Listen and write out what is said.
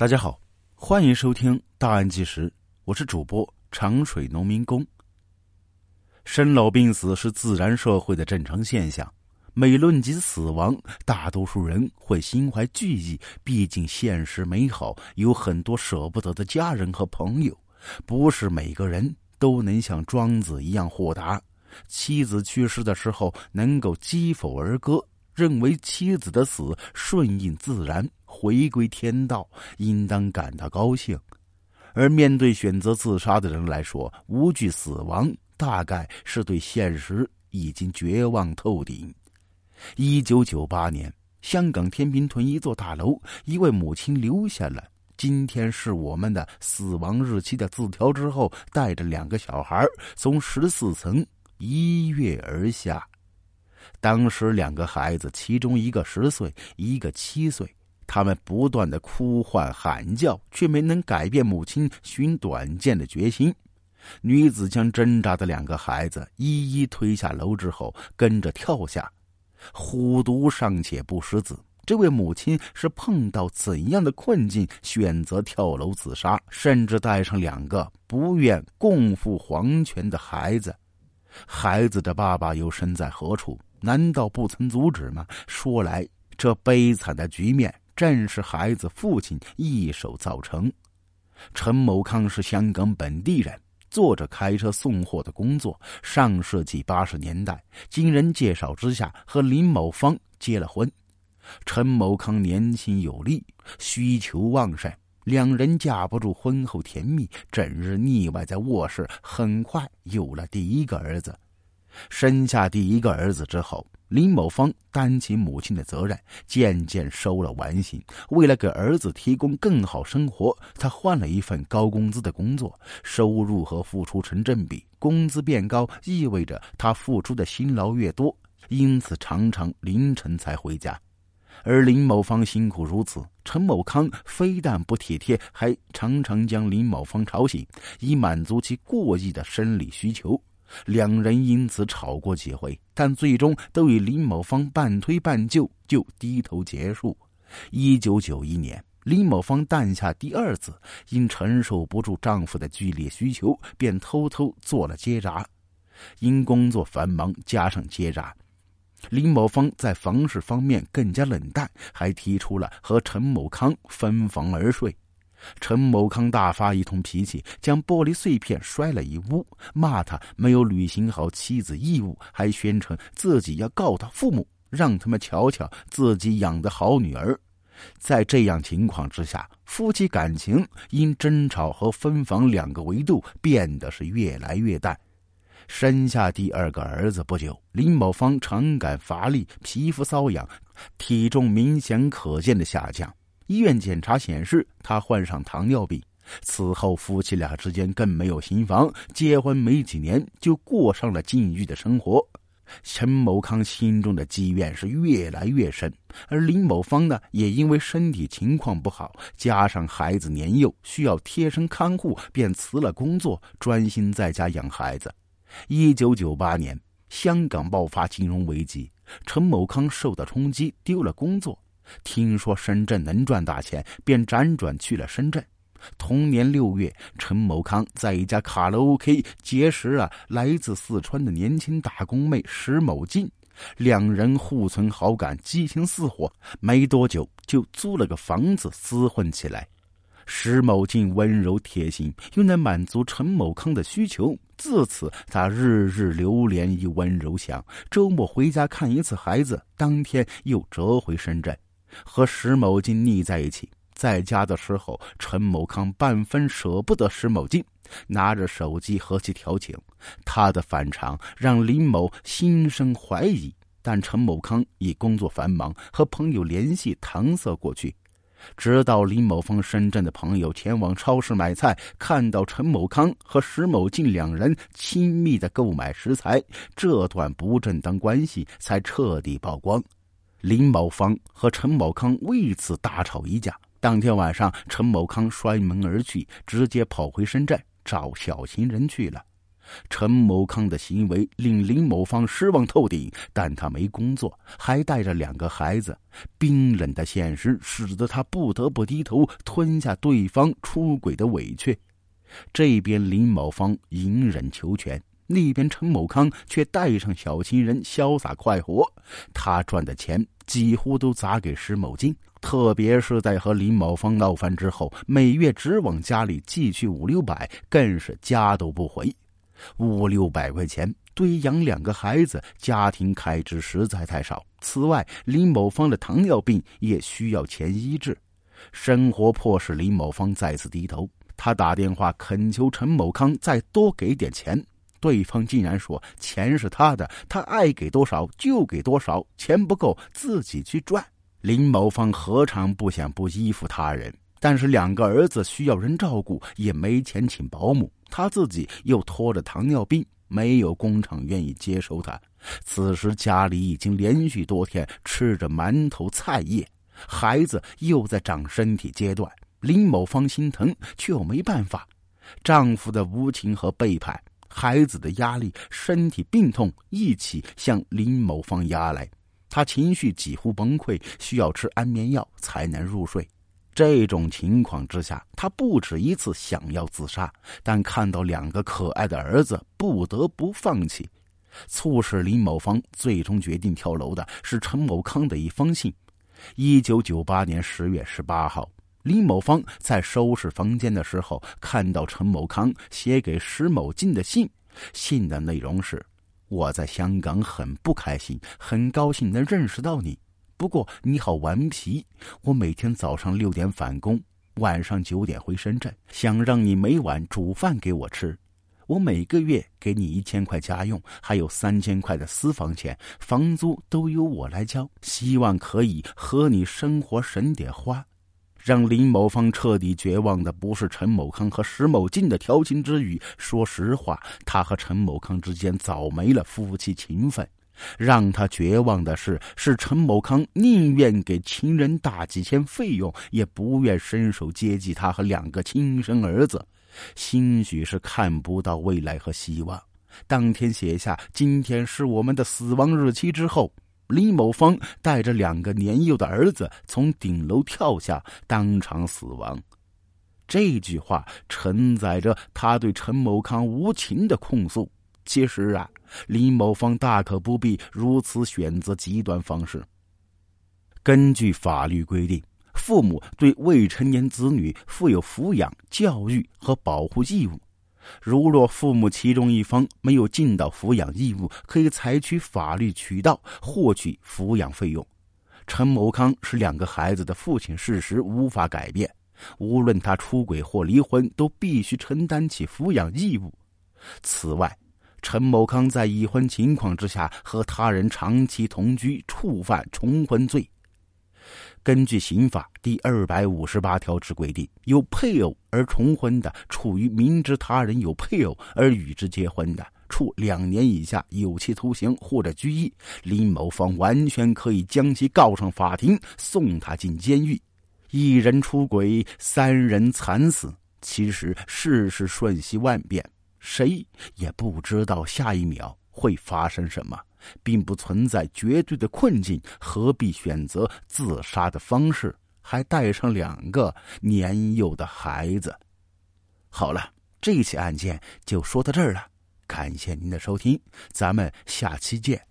大家好，欢迎收听《大案纪实》，我是主播长水农民工。生老病死是自然社会的正常现象，每论及死亡，大多数人会心怀惧意。毕竟现实美好，有很多舍不得的家人和朋友。不是每个人都能像庄子一样豁达，妻子去世的时候能够击否而歌，认为妻子的死顺应自然。回归天道，应当感到高兴；而面对选择自杀的人来说，无惧死亡，大概是对现实已经绝望透顶。一九九八年，香港天平屯一座大楼，一位母亲留下了“今天是我们的死亡日期”的字条之后，带着两个小孩从十四层一跃而下。当时，两个孩子，其中一个十岁，一个七岁。他们不断的哭唤喊叫，却没能改变母亲寻短见的决心。女子将挣扎的两个孩子一一推下楼之后，跟着跳下。虎毒尚且不食子，这位母亲是碰到怎样的困境，选择跳楼自杀，甚至带上两个不愿共赴黄泉的孩子？孩子的爸爸又身在何处？难道不曾阻止吗？说来，这悲惨的局面。正是孩子父亲一手造成。陈某康是香港本地人，做着开车送货的工作。上世纪八十年代，经人介绍之下和林某芳结了婚。陈某康年轻有力，需求旺盛，两人架不住婚后甜蜜，整日腻歪在卧室。很快有了第一个儿子。生下第一个儿子之后。林某芳担起母亲的责任，渐渐收了玩心。为了给儿子提供更好生活，他换了一份高工资的工作，收入和付出成正比。工资变高意味着他付出的辛劳越多，因此常常凌晨才回家。而林某芳辛苦如此，陈某康非但不体贴，还常常将林某芳吵醒，以满足其过亿的生理需求。两人因此吵过几回，但最终都以林某芳半推半就就低头结束。一九九一年，林某芳诞下第二子，因承受不住丈夫的剧烈需求，便偷偷做了结扎。因工作繁忙加上结扎，林某芳在房事方面更加冷淡，还提出了和陈某康分房而睡。陈某康大发一通脾气，将玻璃碎片摔了一屋，骂他没有履行好妻子义务，还宣称自己要告他父母，让他们瞧瞧自己养的好女儿。在这样情况之下，夫妻感情因争吵和分房两个维度变得是越来越淡。生下第二个儿子不久，林某芳常感乏力，皮肤瘙痒，体重明显可见的下降。医院检查显示，他患上糖尿病。此后，夫妻俩之间更没有新房，结婚没几年就过上了禁欲的生活。陈某康心中的积怨是越来越深，而林某芳呢，也因为身体情况不好，加上孩子年幼需要贴身看护，便辞了工作，专心在家养孩子。一九九八年，香港爆发金融危机，陈某康受到冲击，丢了工作。听说深圳能赚大钱，便辗转去了深圳。同年六月，陈某康在一家卡拉 OK 结识了来自四川的年轻打工妹石某静，两人互存好感，激情似火。没多久，就租了个房子厮混起来。石某静温柔贴心，又能满足陈某康的需求，自此他日日流连于温柔乡。周末回家看一次孩子，当天又折回深圳。和石某金腻在一起，在家的时候，陈某康半分舍不得石某金，拿着手机和其调情。他的反常让林某心生怀疑，但陈某康以工作繁忙，和朋友联系搪塞过去。直到林某峰深圳的朋友前往超市买菜，看到陈某康和石某金两人亲密的购买食材，这段不正当关系才彻底曝光。林某芳和陈某康为此大吵一架。当天晚上，陈某康摔门而去，直接跑回深圳找小情人去了。陈某康的行为令林某芳失望透顶，但他没工作，还带着两个孩子。冰冷的现实使得他不得不低头吞下对方出轨的委屈。这边林某芳隐忍求全，那边陈某康却带上小情人潇洒快活。他赚的钱几乎都砸给石某金。特别是在和林某芳闹翻之后，每月只往家里寄去五六百，更是家都不回。五六百块钱对养两个孩子，家庭开支实在太少。此外，林某芳的糖尿病也需要钱医治，生活迫使林某芳再次低头。他打电话恳求陈某康再多给点钱，对方竟然说钱是他的，他爱给多少就给多少，钱不够自己去赚。林某芳何尝不想不依附他人？但是两个儿子需要人照顾，也没钱请保姆，他自己又拖着糖尿病，没有工厂愿意接收他。此时家里已经连续多天吃着馒头菜叶，孩子又在长身体阶段，林某芳心疼却又没办法。丈夫的无情和背叛，孩子的压力，身体病痛一起向林某芳压来。他情绪几乎崩溃，需要吃安眠药才能入睡。这种情况之下，他不止一次想要自杀，但看到两个可爱的儿子，不得不放弃。促使林某芳最终决定跳楼的是陈某康的一封信。一九九八年十月十八号，李某芳在收拾房间的时候，看到陈某康写给石某进的信，信的内容是。我在香港很不开心，很高兴能认识到你。不过你好顽皮，我每天早上六点返工，晚上九点回深圳，想让你每晚煮饭给我吃。我每个月给你一千块家用，还有三千块的私房钱，房租都由我来交。希望可以和你生活省点花。让林某芳彻底绝望的不是陈某康和石某进的调情之语。说实话，他和陈某康之间早没了夫妻情分。让他绝望的是，是陈某康宁愿给情人大几千费用，也不愿伸手接济他和两个亲生儿子。兴许是看不到未来和希望，当天写下“今天是我们的死亡日期”之后。李某芳带着两个年幼的儿子从顶楼跳下，当场死亡。这句话承载着他对陈某康无情的控诉。其实啊，李某芳大可不必如此选择极端方式。根据法律规定，父母对未成年子女负有抚养、教育和保护义务。如若父母其中一方没有尽到抚养义务，可以采取法律渠道获取抚养费用。陈某康是两个孩子的父亲，事实无法改变。无论他出轨或离婚，都必须承担起抚养义务。此外，陈某康在已婚情况之下和他人长期同居，触犯重婚罪。根据刑法第二百五十八条之规定，有配偶而重婚的，处于明知他人有配偶而与之结婚的，处两年以下有期徒刑或者拘役。林某芳完全可以将其告上法庭，送他进监狱。一人出轨，三人惨死。其实世事瞬息万变，谁也不知道下一秒会发生什么。并不存在绝对的困境，何必选择自杀的方式，还带上两个年幼的孩子？好了，这起案件就说到这儿了，感谢您的收听，咱们下期见。